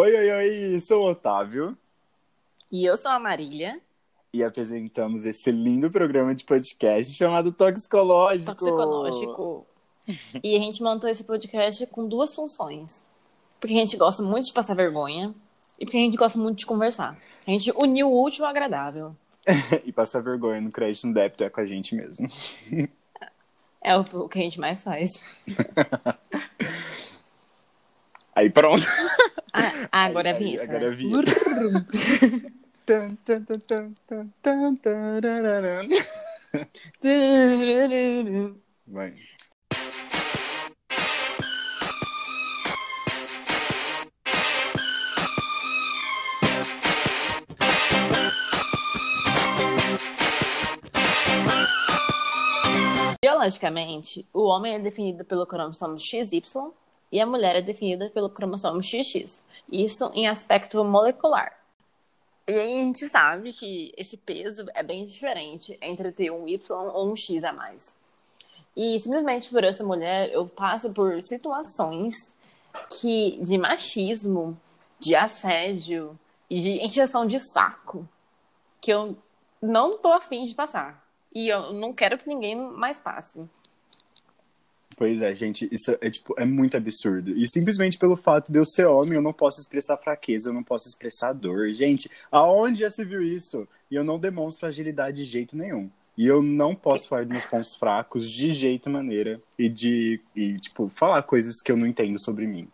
Oi, oi, oi, sou o Otávio E eu sou a Marília. e apresentamos esse lindo programa de podcast chamado Toxicológico. Toxicológico. e a gente montou esse podcast com duas funções. Porque a gente gosta muito de passar vergonha e porque a gente gosta muito de conversar. A gente uniu o último ao agradável. e passar vergonha no crédito no débito é com a gente mesmo. É o, o que a gente mais faz. Aí pronto. Ah, agora é a Aí- vinheta. agora é a vinheta. Tan, tan, tan, tan, tan, tan, tarararam. Vai. Biologicamente, o homem é definido pelo cromossomo XY e a mulher é definida pelo cromossomo XX. Isso em aspecto molecular. E aí a gente sabe que esse peso é bem diferente entre ter um Y ou um X a mais. E simplesmente por ser mulher, eu passo por situações que de machismo, de assédio e de encheção de saco que eu não tô afim de passar. E eu não quero que ninguém mais passe. Pois é, gente, isso é tipo, é muito absurdo. E simplesmente pelo fato de eu ser homem, eu não posso expressar fraqueza, eu não posso expressar dor. Gente, aonde já se viu isso? E eu não demonstro agilidade de jeito nenhum. E eu não posso falar dos meus pontos fracos de jeito maneira e de e, tipo, falar coisas que eu não entendo sobre mim.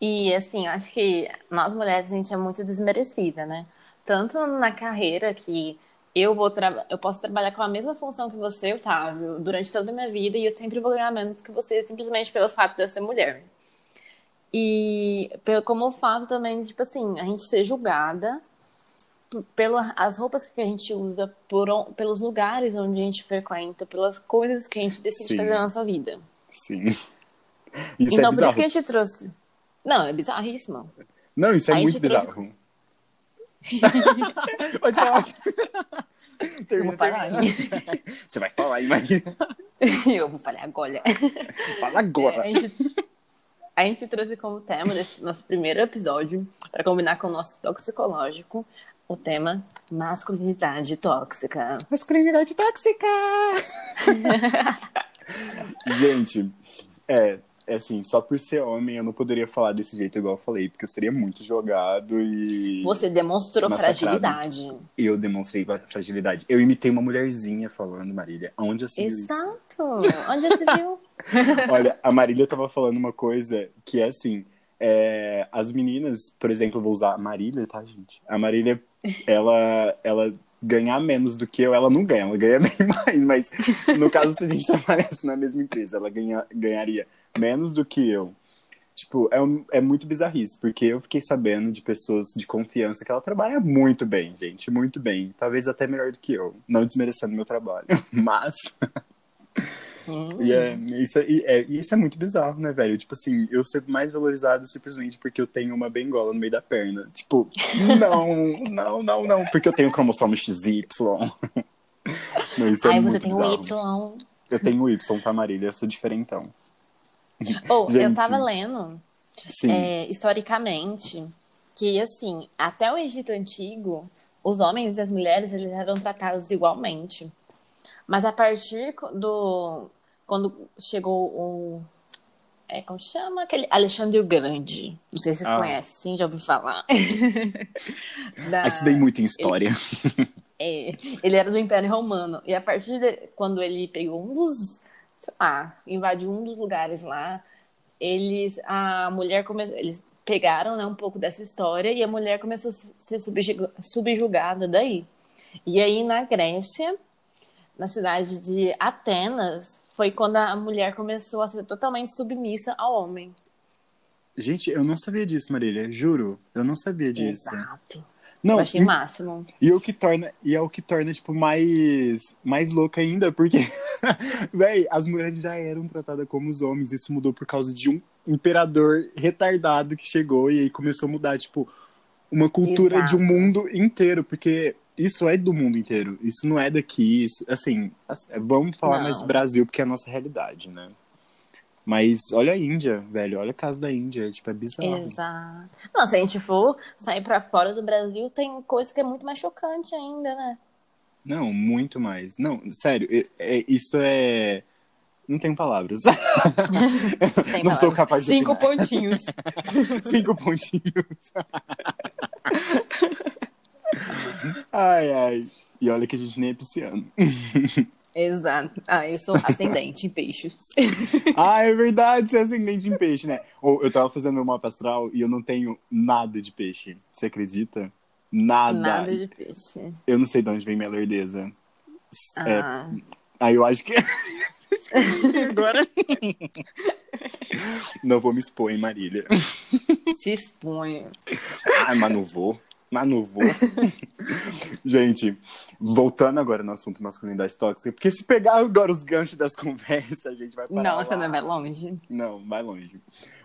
E assim, acho que nós mulheres a gente é muito desmerecida, né? Tanto na carreira que eu vou eu posso trabalhar com a mesma função que você, Otávio, durante toda a minha vida e eu sempre vou ganhar menos que você simplesmente pelo fato de eu ser mulher. E pelo, como o fato também, tipo assim, a gente ser julgada pelas roupas que a gente usa, por, pelos lugares onde a gente frequenta, pelas coisas que a gente decide Sim. fazer na nossa vida. Sim. Isso então, é por isso que a gente trouxe. Não, é bizarríssimo. Não, isso é a muito trouxe- bizarro. Pode falar. Termina, vou falar. termina. Você vai falar, imagina. Eu vou falar agora. Fala agora. É, a, gente, a gente trouxe como tema desse nosso primeiro episódio, para combinar com o nosso toxicológico, o tema masculinidade tóxica. Masculinidade tóxica! Gente, é assim, só por ser homem eu não poderia falar desse jeito igual eu falei, porque eu seria muito jogado e Você demonstrou Massacrado. fragilidade. eu demonstrei fragilidade. Eu imitei uma mulherzinha falando, Marília. Onde se viu isso? Exato. Onde você viu? Olha, a Marília tava falando uma coisa que é assim, é, as meninas, por exemplo, eu vou usar a Marília, tá, gente? A Marília, ela, ela ganhar menos do que eu, ela não ganha, ela ganha bem mais, mas no caso, se a gente trabalhasse na mesma empresa, ela ganha, ganharia menos do que eu. Tipo, é, um- é muito bizarrice, porque eu fiquei sabendo de pessoas de confiança que ela trabalha muito bem, gente, muito bem. Talvez até melhor do que eu, não desmerecendo meu trabalho, mas... Hum. E é, isso, é, e é- isso é muito bizarro, né, velho? Tipo assim, eu ser mais valorizado simplesmente porque eu tenho uma bengola no meio da perna. Tipo, não, não, não, não, porque eu tenho cromossomo XY. Não, isso é Aí muito você tem um bizarro. Y. Eu tenho o Y, tá, Marília? Eu sou diferentão. Ou, eu Gente. tava lendo é, historicamente, que assim, até o Egito Antigo, os homens e as mulheres eles eram tratados igualmente. Mas a partir do quando chegou o é, como chama aquele Alexandre o Grande, não sei se vocês Ah. conhecem, sim, já ouvi falar. Da- Ah, estudei muito em história. é, ele era do Império Romano. E a partir de quando ele pegou um dos, lá, invadiu um dos lugares lá, eles, a mulher come, eles pegaram, né, um pouco dessa história e a mulher começou a ser subjuga- subjugada daí. E aí na Grécia, na cidade de Atenas, foi quando a mulher começou a ser totalmente submissa ao homem. Gente, eu não sabia disso, Marília. Juro, eu não sabia disso. Exato. Não, Eu achei e- o máximo. E é o que torna, e é o que torna, tipo, mais, mais louco ainda, porque, véi, as mulheres já eram tratadas como os homens. Isso mudou por causa de um imperador retardado que chegou e aí começou a mudar, tipo, uma cultura Exato. de um mundo inteiro, porque isso é do mundo inteiro. Isso não é daqui, isso, assim, assim, vamos falar Não. mais do Brasil, porque é a nossa realidade, né? Mas olha a Índia, velho. Olha o caso da Índia. Tipo, é bizarro. Exato. Não, se a gente for sair pra fora do Brasil, tem coisa que é muito mais chocante ainda, né? Não, muito mais. Não, sério, é- é- isso é. Não tenho palavras. Sem Não sou palavras. capaz de Cinco opinar. pontinhos. Cinco pontinhos. ai, ai. E olha que a gente nem é pisciano. Exato. Ah, eu sou ascendente em peixes. ah, é verdade, você é ascendente em peixe, né? Ou eu tava fazendo meu mapa astral e eu não tenho nada de peixe. Você acredita? Nada. Nada de peixe. Eu não sei de onde vem minha lerdeza. É, Ah, Aí eu acho que. Agora. Não vou me expor, hein, Marília. se expõe. Ai, mas não vou. Mas não vou. Gente, voltando agora no assunto masculinidade tóxica, porque se pegar agora os ganchos das conversas, a gente vai parar Não, você não vai longe. Não, vai longe.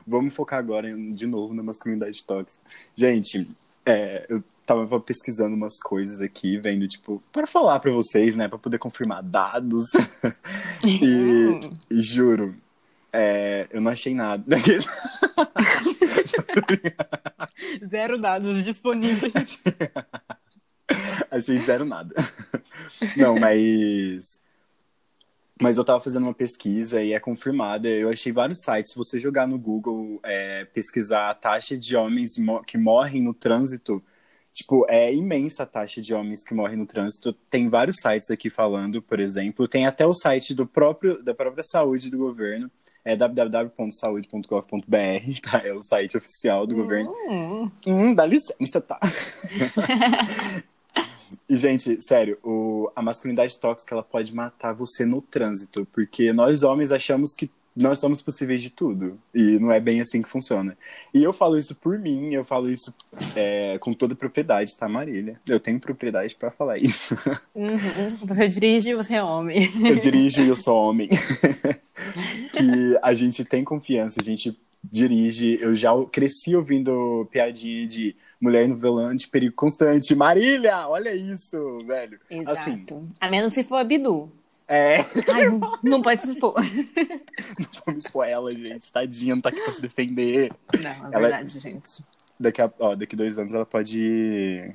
Vamos focar agora em- de novo na masculinidade tóxica. Gente, é, eu tava pesquisando umas coisas aqui, vendo, tipo, para falar pra vocês, né, pra poder confirmar dados. e, e juro, é, eu não achei nada. Zero dados disponíveis. achei zero nada. Não, mas. Mas eu tava fazendo uma pesquisa e é confirmada. Eu achei vários sites. Se você jogar no Google, é, pesquisar a taxa de homens que morrem no trânsito, tipo, é imensa a taxa de homens que morrem no trânsito. Tem vários sites aqui falando, por exemplo. Tem até o site do próprio, da própria saúde do governo. É www.saude.gov.br, tá? É o site oficial do governo. Hum, Hum, dá licença, tá? e, gente, sério, o- a masculinidade tóxica ela pode matar você no trânsito, porque nós homens achamos que nós somos possíveis de tudo. E não é bem assim que funciona. E eu falo isso por mim, eu falo isso é, com toda propriedade, tá, Marília? Eu tenho propriedade pra falar isso. uhum. Você dirige, você é homem. Eu dirijo e eu sou homem. que a gente tem confiança, a gente dirige. Eu já cresci ouvindo piadinha de mulher no volante, perigo constante. Marília, olha isso, velho. Exato. Assim, A menos se for a Bidu. É. Ai, não, não pode se expor. Não vamos expor ela, gente. Tadinha, não tá aqui pra se defender. Não, é Ela- verdade, gente. Daqui a ó, daqui dois anos ela pode.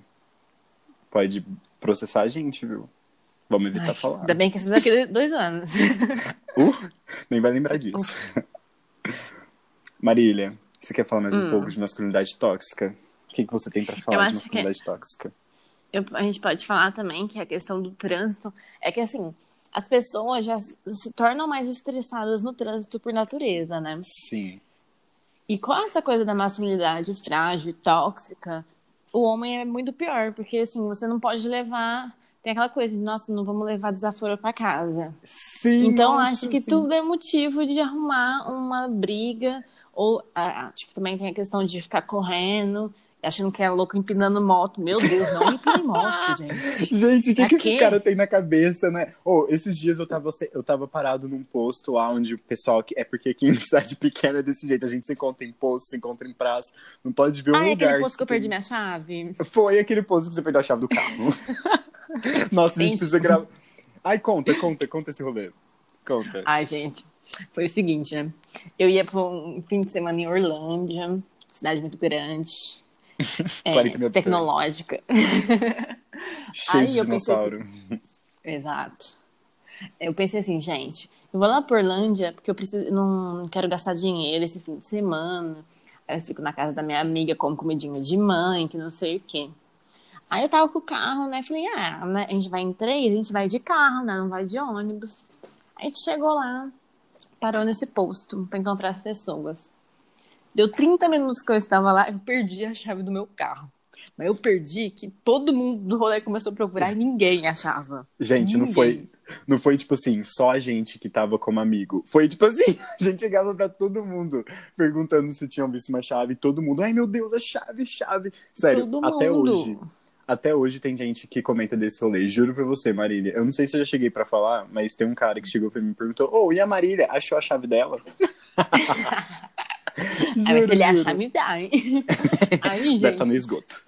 Pode processar a gente, viu? Vamos evitar Ai, falar. Ainda bem que esses daqui dois anos. Uh, nem vai lembrar disso. Marília, você quer falar mais um Hum. pouco de masculinidade tóxica? O que, que você tem pra falar de que- masculinidade tóxica? Eu- a gente pode falar também que a questão do trânsito é que, assim, as pessoas já se tornam mais estressadas no trânsito por natureza, né? Sim. E com essa coisa da masculinidade frágil e tóxica, o homem é muito pior, porque, assim, você não pode levar. Tem aquela coisa de, nossa, não vamos levar desaforo pra casa. Sim. Então, nossa, acho que sim. tudo é motivo de arrumar uma briga. Ou, ah, tipo, também tem a questão de ficar correndo, achando que é louco empinando moto. Meu Deus, não empine moto, gente. Gente, o que, que esses caras têm na cabeça, né? Oh, esses dias eu tava, eu tava parado num posto lá onde o pessoal. que- É porque aqui em cidade pequena é desse jeito. A gente se encontra em posto, se encontra em praça. Não pode ver um Ah, é lugar. aquele posto que eu tem- perdi minha chave? Foi aquele posto que você perdeu a chave do carro. Nossa, a gente Gente. precisa gravar. Ai, conta, conta, conta esse rolê. Conta. Ai, gente, foi o seguinte, né? Eu ia pra um fim de semana em Orlândia, cidade muito grande, é, 40 mil habitantes. tecnológica. Cheio Aí de eu pensei dinossauro. Exato. Eu pensei assim, gente, eu vou lá pra Orlândia porque eu preciso, não quero gastar dinheiro esse fim de semana. Aí eu fico na casa da minha amiga, como comidinha de mãe, que não sei o quê. Aí eu tava com o carro, né? Falei, ah, né, a gente vai em três, a gente vai de carro, né? Não vai de ônibus. Aí a gente chegou lá, parou nesse posto pra encontrar as pessoas. Deu 30 minutos que eu estava lá, eu perdi a chave do meu carro. Mas eu perdi que todo mundo do rolê começou a procurar e ninguém achava. Gente, não Ninguém. foi, não foi tipo assim, só a gente que tava como amigo. Foi tipo assim, a gente chegava pra todo mundo perguntando se tinham visto uma chave. e Todo mundo, ai meu Deus, a chave, chave. Sério, Todo até mundo. hoje. Até hoje tem gente que comenta desse rolê. Juro pra você, Marília. Eu não sei se eu já cheguei pra falar, mas tem um cara que chegou pra mim e perguntou: Ô, e a Marília? Achou a chave dela? Aí se ele achar, me dá, hein? Aí, Deve estar no gente, esgoto.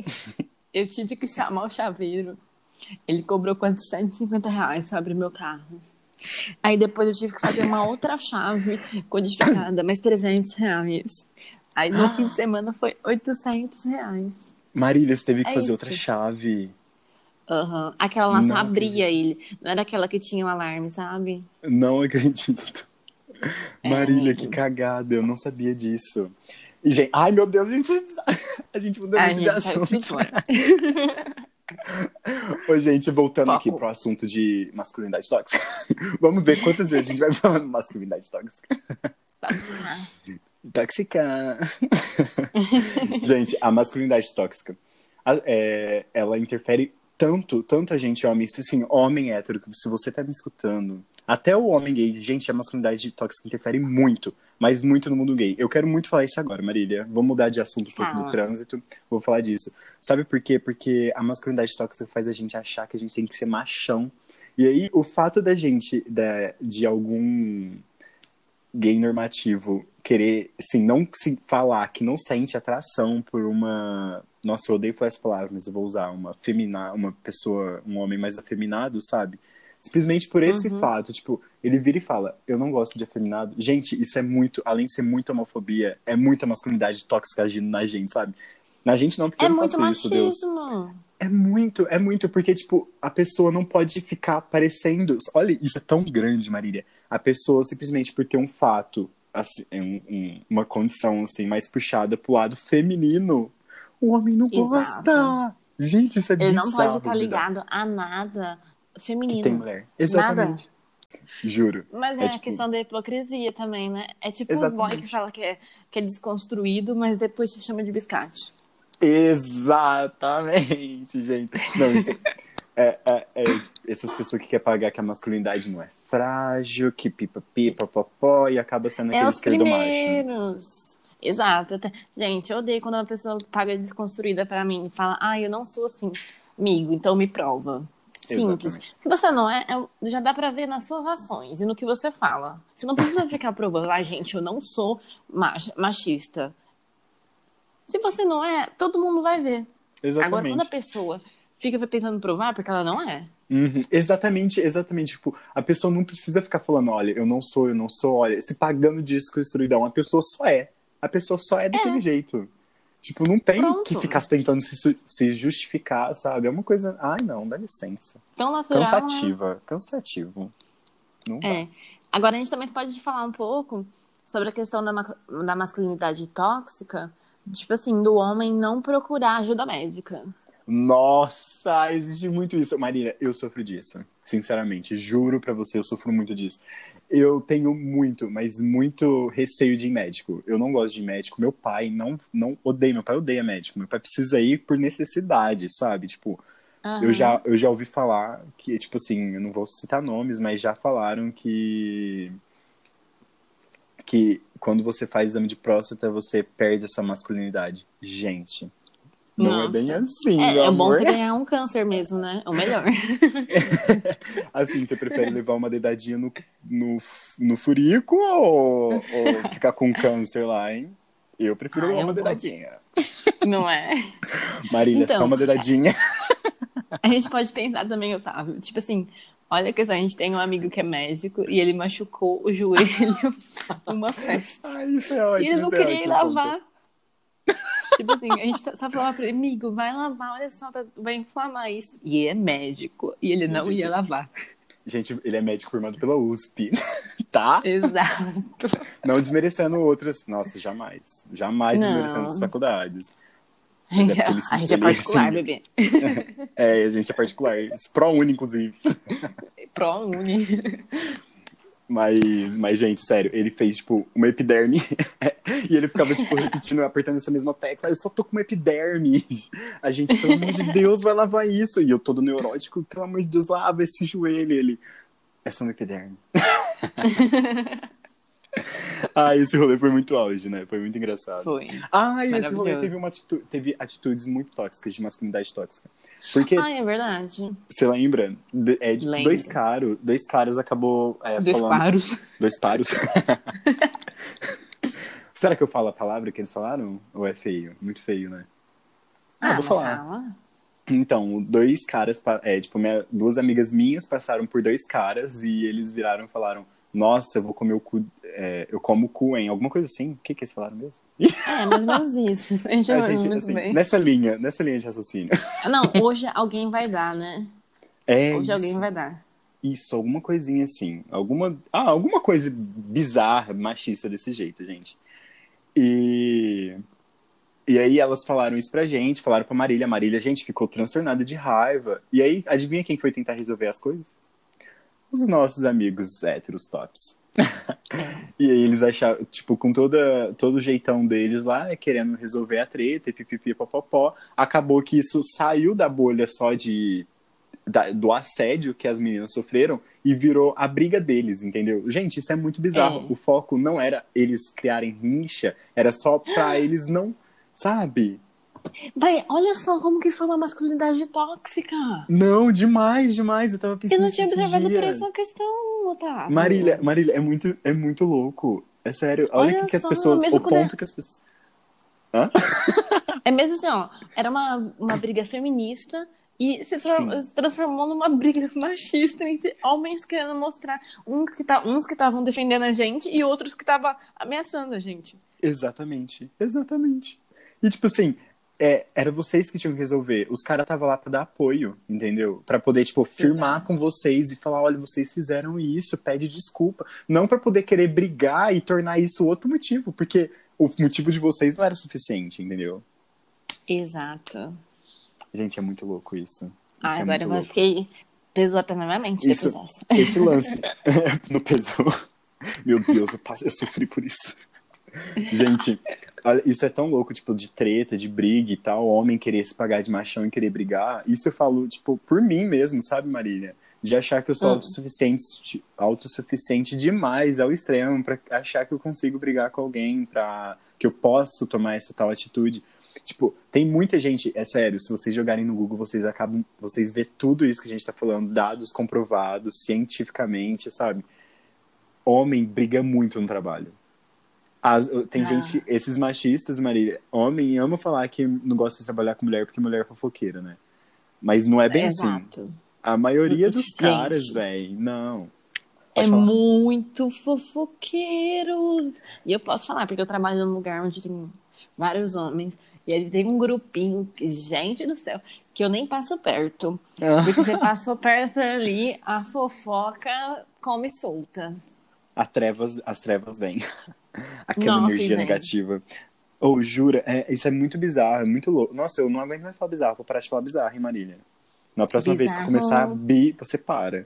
eu tive que chamar o chaveiro. Ele cobrou quanto? 150 reais pra abrir meu carro. Aí depois eu tive que fazer uma outra chave codificada, mais 300 reais. Aí no fim de semana foi 800 reais. Marília, você teve que É fazer isso. outra chave. Aham. Aquela lá só Não abria ele. Não era aquela que tinha o alarme, sabe? Não acredito. É, Marília, que cagada, eu não sabia disso. E, gente, ai meu Deus, a gente, a gente mudou A muito de assunto. Ô, gente, voltando Foco. aqui pro assunto de masculinidade tóxica. Vamos ver quantas vezes a gente vai falando masculinidade tóxica. Tóxica. gente, a masculinidade tóxica, é, ela interfere tanto, tanto a gente homem, assim, homem hétero, que se você tá me escutando, até o homem gay, gente, a masculinidade tóxica interfere muito, mas muito no mundo gay. Eu quero muito falar isso agora, Marília. Vou mudar de assunto um pouco do trânsito, vou falar disso. Sabe por quê? Porque a masculinidade tóxica faz a gente achar que a gente tem que ser machão. E aí, o fato da gente, da- de algum gay normativo querer, assim, não se falar que não sente atração por uma. Nossa, eu odeio falar essa palavra, mas eu vou usar uma femina, uma pessoa, um homem mais afeminado, sabe? Simplesmente por esse Uhum. fato, tipo, ele vira e fala, eu não gosto de afeminado. Gente, isso é muito, além de ser muita homofobia, é muita masculinidade tóxica agindo na gente, sabe? Na gente não, porque É eu não muito faço isso, Deus. machismo. É muito, é muito, porque, tipo, a pessoa não pode ficar parecendo. Olha, isso é tão grande, Marília. A pessoa, simplesmente por ter um fato, assim, um- um- uma condição, assim, mais puxada pro lado feminino, o homem não Exato. gosta. Gente, isso é Ele não bizarro. pode estar bizarro. ligado a nada feminino. Que tem mulher. Exatamente. Juro. Mas é, É a tipo- questão da hipocrisia também, né? É tipo Exatamente. boy que fala que é, que é desconstruído, mas depois te chama de biscate. Exatamente, gente. Não, isso é, é- é, tipo, essas pessoas que querem pagar que a masculinidade não é frágil, que pipa pipa popó e acaba sendo É aquele os esquerdo macho. Exato. Gente, eu odeio quando uma pessoa paga desconstruída pra mim e fala, ah, eu não sou assim, amigo, então me prova. Simples. Exatamente. Se você não é, é- já dá pra ver nas suas ações e no que você fala. Você não precisa ficar provando, ah, gente, eu não sou mach- machista. Se você não é, todo mundo vai ver. Agora, quando a Exatamente. pessoa fica tentando provar, porque ela não é. Uhum. Exatamente, exatamente. Tipo, a pessoa não precisa ficar falando, olha, eu não sou, eu não sou, olha, se pagando de desconstruidão. A pessoa só é. A pessoa só é daquele jeito. Tipo, não tem Pronto. que ficar tentando se, se justificar, sabe? É uma coisa. Ai, não, dá licença. Tão natural. né? Cansativa. Cansativo. Não dá. É. Agora a gente também pode falar um pouco sobre a questão da, da masculinidade tóxica, tipo assim, do homem não procurar ajuda médica. Nossa, existe muito isso. Maria, eu sofro disso. Sinceramente, juro pra você, eu sofro muito disso. Eu tenho muito, mas muito receio de ir médico. Eu não gosto de médico. Meu pai não, não odeia, meu pai odeia médico. Meu pai precisa ir por necessidade, sabe? Tipo, eu já, eu já ouvi falar que, tipo assim, eu não vou citar nomes, mas já falaram que que quando você faz exame de próstata, você perde a sua masculinidade. Gente, não é Nossa. bem assim, É, é bom você ganhar um câncer mesmo, né? É o melhor. Assim, você prefere levar uma dedadinha no, no, no furico ou, ou ficar com câncer lá, hein? Eu prefiro Ah, levar eu uma vou. dedadinha. Não é? Marília, Então. só uma dedadinha. A gente pode pensar também, Otávio. Tipo assim, olha que a gente tem um amigo que é médico e ele machucou o joelho numa festa. Ai, isso é ótimo. E ele não isso é queria ir lavar. Tipo assim, a gente tá- só falava pra ele, amigo, vai lavar, olha só, tá- vai inflamar isso. E é médico. E ele não Gente, ia lavar. Gente, ele é médico formado pela USP, tá? Exato. Não desmerecendo outras. Nossa, jamais. Jamais Não. desmerecendo as faculdades. A gente, é é, ele- a gente é particular, assim, bebê. É, a gente é particular. Pro-uni, inclusive. Pro uni. Mas, mas, gente, sério, ele fez, tipo, uma epiderme. e ele ficava, tipo, repetindo, apertando essa mesma tecla. Eu só tô com uma epiderme. A gente, pelo amor de Deus, vai lavar isso. E eu todo neurótico, pelo amor de Deus, lava esse joelho. E ele, é só uma epiderme. ah, esse rolê foi muito auge, né? Foi muito engraçado. Foi. Ah, e esse rolê teve, uma atitu- teve atitudes muito tóxicas, de masculinidade tóxica. Porque, Ai, é verdade. você lembra? De- é, Lembro. dois, caro, dois caras acabou é, Dois falando... paros. Dois paros. Será que eu falo a palavra que eles falaram? Ou é feio? Muito feio, né? Ah, vou mas falar. fala. Então, dois caras, é, tipo, minha- duas amigas minhas passaram por dois caras e eles viraram e falaram: Nossa, eu vou comer o cu, é, eu como cu, hein? Alguma coisa assim. O que, que eles falaram mesmo? É, mais ou menos isso. A gente A gente, assim, bem. nessa linha, nessa linha de raciocínio. Não, hoje alguém vai dar, né? É Hoje isso, alguém vai dar. isso, alguma coisinha assim. Alguma, ah, alguma coisa bizarra, machista desse jeito, gente. E. E aí elas falaram isso pra gente, falaram pra Marília. A Marília, gente, ficou transtornada de raiva. E aí, adivinha quem foi tentar resolver as coisas? Os nossos amigos héteros tops. e aí eles acharam, tipo, com toda, todo o jeitão deles lá, querendo resolver a treta, e pipipi, popopó. Acabou que isso saiu da bolha só de da- do assédio que as meninas sofreram e virou a briga deles, entendeu? Gente, isso é muito bizarro. É. O foco não era eles criarem rincha, era só pra eles não, sabe? Vai, olha só como que foi uma masculinidade tóxica. Não, demais, demais. Eu tava Eu pensando não tinha observado por essa questão, Otávio. Marília, Marília, é muito, é muito louco. É sério. Olha, Olha o que, que as pessoas. O é- ponto que as pessoas. É mesmo assim, ó. Era uma, uma briga feminista e se, tra- se transformou numa briga machista entre homens querendo mostrar um que tá, uns que estavam defendendo a gente e outros que estavam ameaçando a gente. Exatamente, exatamente. E tipo assim, é, era vocês que tinham que resolver. Os caras estavam lá pra dar apoio, entendeu? Pra poder, tipo, firmar Exato. com vocês e falar: olha, vocês fizeram isso, pede desculpa. Não pra poder querer brigar e tornar isso outro motivo, porque o motivo de vocês não era suficiente, entendeu? Exato. Gente, é muito louco isso. Isso Ah, é agora eu louco. fiquei. Pesou até na minha mente Isso- depois dessa. Esse lance no pesou. Meu Deus, eu, passo- eu sofri por isso. Gente, isso é tão louco, tipo, de treta, de briga e tal, homem querer se pagar de machão e querer brigar. Isso eu falo, tipo, por mim mesmo, sabe, Marília? De achar que eu sou Hum. autossuficiente, autossuficiente demais ao extremo, pra achar que eu consigo brigar com alguém, pra que eu posso tomar essa tal atitude. Tipo, tem muita gente, é sério, se vocês jogarem no Google, vocês acabam, vocês vê tudo isso que a gente tá falando, dados comprovados cientificamente, sabe? Homem briga muito no trabalho. As- tem Ah. gente, esses machistas, Marília, homem ama falar que não gosta de trabalhar com mulher porque mulher é fofoqueira, né? Mas não é bem assim. Exato. A maioria dos Gente. caras, velho, não. É Pode falar. muito fofoqueiro. E eu posso falar, porque eu trabalho num lugar onde tem vários homens. E ele tem um grupinho, que, gente do céu, que eu nem passo perto. Porque você passou perto ali, a fofoca come solta. A trevas, as trevas vêm. Aquela Nossa, energia vem. negativa. Ou jura, é, isso é muito bizarro, é muito louco. Nossa, eu não aguento mais falar bizarro, vou parar de falar bizarro, hein, Marília? Na próxima vez que Bizarro. começar a bi, você para.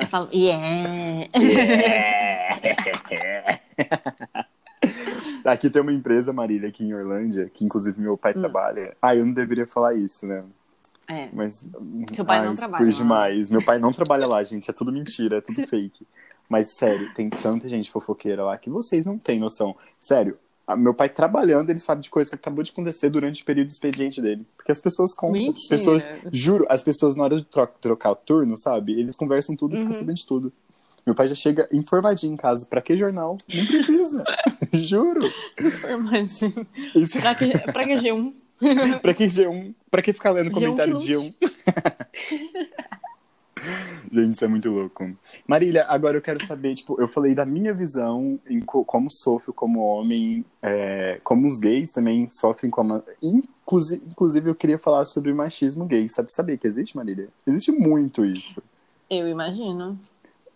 Eu falo, yeah. Aqui tem uma empresa, Marília, aqui em Orlândia, que inclusive meu Hum. pai trabalha. Ah, eu não deveria falar isso, né? É. Mas. Seu pai ai, não trabalha lá. demais. Meu pai não trabalha lá, gente. É tudo mentira, é tudo fake. Mas, sério, tem tanta gente fofoqueira lá que vocês não têm noção. Sério, meu pai trabalhando, ele sabe de coisa que acabou de acontecer durante o período do expediente dele. Porque as pessoas contam. As Mentira. pessoas, juro, as pessoas na hora de tro- trocar o turno, sabe? Eles conversam tudo e Uhum. ficam sabendo de tudo. Meu pai já chega informadinho em casa. Pra que jornal? Não precisa. Juro. Imagina. Isso, Pra que, pra que G1? pra que G1? Pra que ficar lendo G1 comentário de G1? Gente, isso é muito louco. Marília, agora eu quero saber, tipo, eu falei da minha visão em co- como sofro como homem, é, como os gays também sofrem como... Inclusive, inclusive, eu queria falar sobre o machismo gay. Sabe saber que existe, Marília? Existe muito isso. Eu imagino.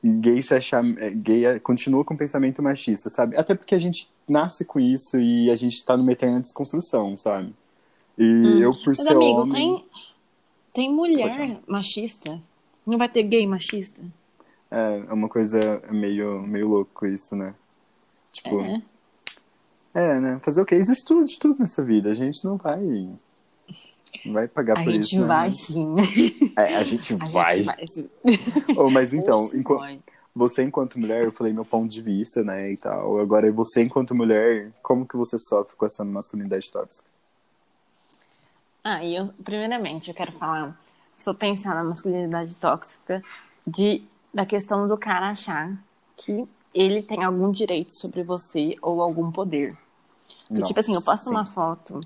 Gay se achar... é, Gay é- continua com pensamento machista, sabe? Até porque a gente nasce com isso e a gente tá numa eterna desconstrução, sabe? E eu, por Hum. Mas, ser amigo, homem... tem, tem mulher machista. Não vai ter gay machista? É, é uma coisa meio, meio louco isso, né? Tipo, É. é, né? Fazer o quê? Existe tudo de tudo nessa vida. A gente não vai. Não vai pagar A por isso. né? vai sim. É, a gente A vai. gente vai sim. Oh, mas então, você enquanto mulher, eu falei meu ponto de vista, né? E tal. Agora, você enquanto mulher, como que você sofre com essa masculinidade tóxica? Ah, eu, primeiramente, eu quero falar, se for pensar na masculinidade tóxica, de, da questão do cara achar que ele tem algum direito sobre você ou algum poder. E, tipo assim, eu posto sim. uma foto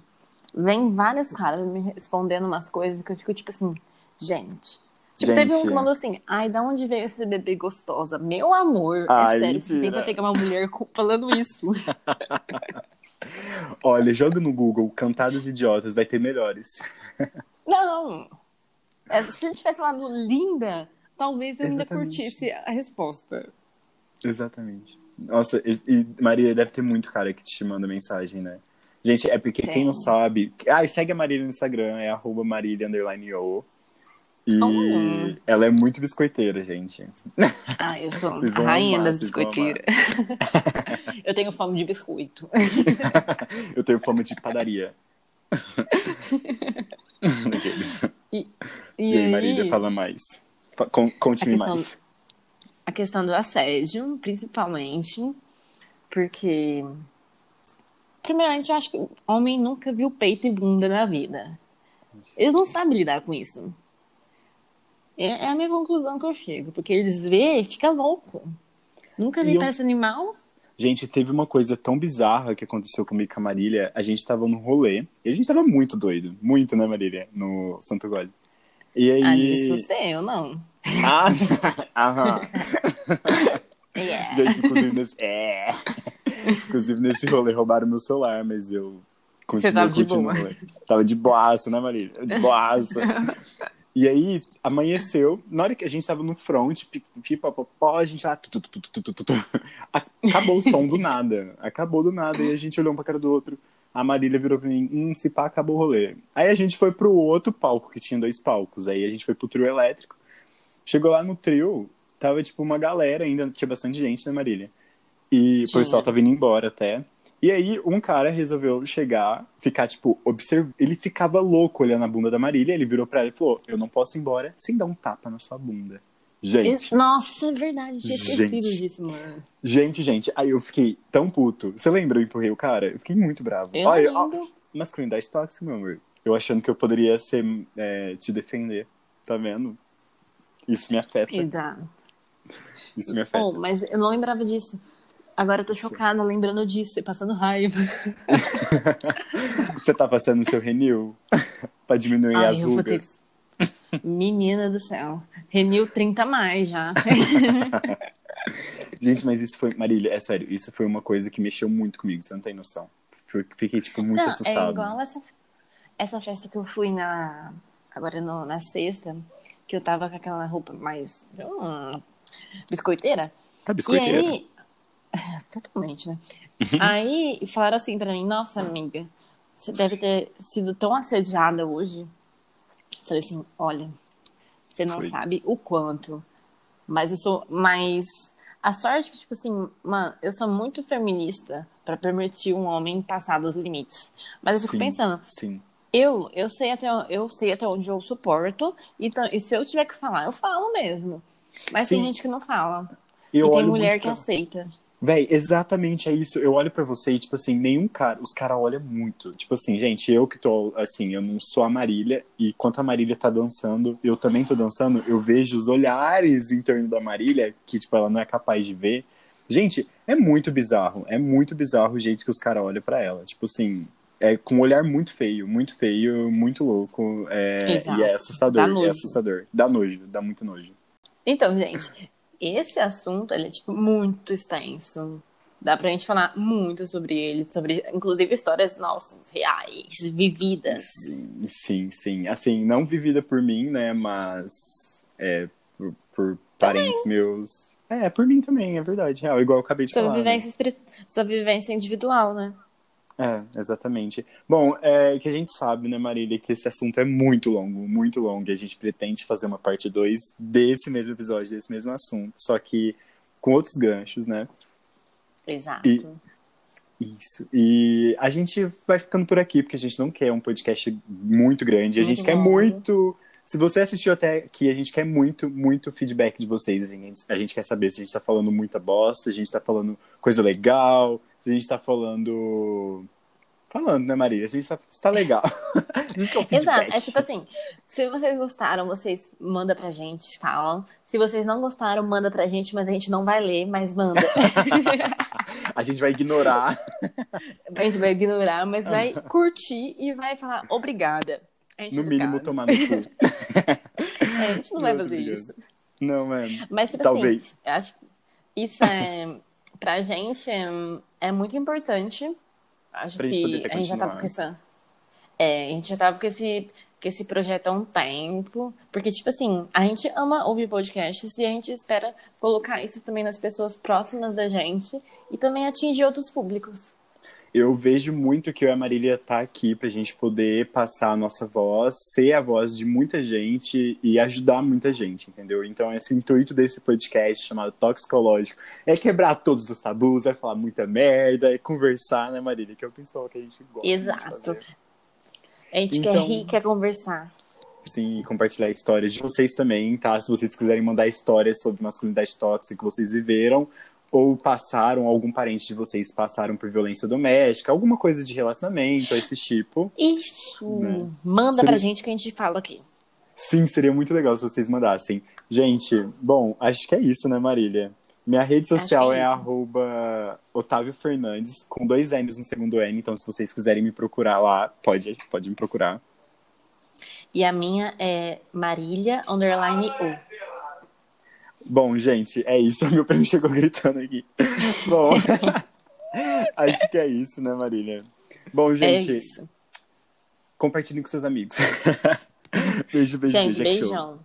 vem vários caras me respondendo umas coisas que eu fico tipo assim, gente. Tipo, Gente. teve um que mandou assim, ai, da onde veio esse bebê gostosa? Meu amor, Ai, é sério, você mentira. tenta pegar uma mulher falando isso. Olha, joga no Google Cantadas Idiotas, vai ter melhores. Não. É, se ele tivesse falado linda, talvez eu ainda Exatamente. curtisse a resposta. Exatamente. Nossa, e, e Marília deve ter muito cara que te manda mensagem, né? Gente, é porque quem não sabe. Ah, segue a Marília no Instagram, é arroba Marília O. E Oh. ela é muito biscoiteira, gente. Ah, eu sou a rainha amar, das biscoiteiras. eu tenho fome de biscoito. Eu tenho fama de padaria. Daqueles. E, E, aí, Marília, fala mais. Con- Conte-me mais. a questão do assédio, principalmente, porque. Primeiramente, eu acho que o homem nunca viu peito e bunda na vida. Eles não sabem lidar com isso. É é a minha conclusão que eu chego, porque eles vê e fica louco. Nunca vi E eu- esse animal. Gente, teve uma coisa tão bizarra que aconteceu comigo com a Marília. A gente tava no rolê. E a gente tava muito doido. Muito, né, Marília? No Santo Gole. E aí. Ah, disse você, eu não. Ah, aham. Yeah. Gente, inclusive nesse. É. Inclusive nesse rolê roubaram meu celular, mas eu continuei tava de boa. Tava de boaça, né, Marília? De boaça. E aí, amanheceu, na hora que a gente tava no front, pi- pipopopó, a gente lá. tu, tu, tu. Acabou o som do nada. Acabou do nada. E a gente olhou um pra cara do outro. A Marília virou pra mim, hum, se pá, acabou o rolê. Aí a gente foi pro outro palco, que tinha dois palcos. Aí a gente foi pro trio elétrico. Chegou lá no trio, tava tipo uma galera ainda, tinha bastante gente, né, Marília? E o pessoal tava indo embora até. E aí, um cara resolveu chegar, ficar, tipo, observ... Ele ficava louco olhando a bunda da Marília. Ele virou pra ela e falou: Eu não posso ir embora sem dar um tapa na sua bunda. Gente, Nossa, é verdade, tinha esquecido disso, mano. gente, gente. Aí eu fiquei tão puto. Você lembra? Eu empurrei o cara? Eu fiquei muito bravo. Eu Olha, ó, masculinidade tóxica, meu amor. Eu achando que eu poderia ser, é, te defender. Tá vendo? Isso me afeta. Isso me afeta. Oh, mas eu não lembrava disso. Agora eu tô chocada lembrando disso e passando raiva. Você tá passando o seu renil pra diminuir Ai, as vou ter- rugas? Menina do céu. Renil 30 a mais já. Gente, mas isso foi. Marília, é sério, isso foi uma coisa que mexeu muito comigo, você não tem noção. Fiquei, tipo, muito não, assustado. é igual essa, essa festa que eu fui na. Agora no- na sexta, que eu tava com aquela roupa mais. hum, biscoiteira. Tá biscoiteira. E aí. Totalmente, né? aí falaram assim pra mim: Nossa, amiga, você deve ter sido tão assediada hoje. Falei assim: Olha, você não Foi. sabe o quanto. Mas eu sou. Mas a sorte que, tipo assim, mano, eu sou muito feminista pra permitir um homem passar dos limites. Mas eu fico Sim, pensando, Sim. eu, eu sei até eu sei até onde eu suporto, então, e se eu tiver que falar, eu falo mesmo. Mas tem Sim. gente que não fala. Eu e tem mulher que pra- aceita. Véi, exatamente é isso. Eu olho pra você e, tipo assim, nenhum cara. Os caras olham muito. Tipo assim, gente, eu que tô, assim, eu não sou a Marília. E enquanto a Marília tá dançando, eu também tô dançando. Eu vejo os olhares em torno da Marília, que, tipo, ela não é capaz de ver. Gente, é muito bizarro. É muito bizarro o jeito que os caras olham pra ela. Tipo assim, é com um olhar muito feio, muito feio, muito louco. É, e é assustador. É assustador. Dá nojo, dá muito nojo. Então, gente, esse assunto ele é tipo muito extenso. Dá pra gente falar muito sobre ele, sobre inclusive histórias nossas, reais, vividas. Sim, sim, sim. Assim, não vivida por mim, né? Mas é, por, por parentes meus. É, por mim também, é verdade. Real, igual eu acabei de Sua falar. né? vivência, espiri- sua vivência individual, né? É, exatamente. Bom, é que a gente sabe, né, Marília, que esse assunto é muito longo, muito longo. E a gente pretende fazer uma parte 2 desse mesmo episódio, desse mesmo assunto. Só que com outros ganchos, né? Exato. E- Isso. E a gente vai ficando por aqui, porque a gente não quer um podcast muito grande. A Muito gente quer longo. muito. Se você assistiu até aqui, a gente quer muito, muito feedback de vocês. Assim, a, gente, a gente quer saber se a gente tá falando muita bosta, se a gente tá falando coisa legal, se a gente tá falando. Falando, né, Maria? Se a gente tá, se tá legal. É. Exato. É tipo assim, se vocês gostaram, vocês mandam pra gente, falam. Se vocês não gostaram, manda pra gente, mas a gente não vai ler, mas manda. A gente vai ignorar. A gente vai ignorar, mas vai curtir e vai falar obrigada. No é mínimo, tomar no cu. É, a gente não vai fazer obrigado. isso. Não, mano. Mas, tipo assim, Talvez. eu acho que isso é, pra gente, é, muito importante. Acho Pra que a gente já tava com essa. É, a gente já tava com esse, com esse projeto há um tempo. Porque, tipo assim, a gente ama ouvir podcasts e a gente espera colocar isso também nas pessoas próximas da gente e também atingir outros públicos. Eu vejo muito que eu e a Marília tá aqui pra gente poder passar a nossa voz, ser a voz de muita gente e ajudar muita gente, entendeu? Então, esse intuito desse podcast chamado Toxicológico é quebrar todos os tabus, é falar muita merda, é conversar, né, Marília? Que é o principal que a gente gosta. Exato. A gente quer Então- rir, quer conversar. Sim, e compartilhar histórias de vocês também, tá? Se vocês quiserem mandar histórias sobre masculinidade tóxica que vocês viveram ou passaram, algum parente de vocês passaram por violência doméstica, alguma coisa de relacionamento, esse tipo. Isso! Né? Manda Seria- pra gente que a gente fala aqui. Sim, seria muito legal se vocês mandassem. Gente, bom, acho que é isso, né, Marília? Minha rede social é é, arroba Otávio Fernandes, com dois N's no segundo N, então se vocês quiserem me procurar lá, pode, pode me procurar. E a minha é Marília underline U. Bom, gente, é isso. Meu prêmio chegou gritando aqui. Bom, acho que é isso, né, Marília? Bom, gente, é isso. compartilhem com seus amigos. beijo, beijo, Gente, beijo. é beijão.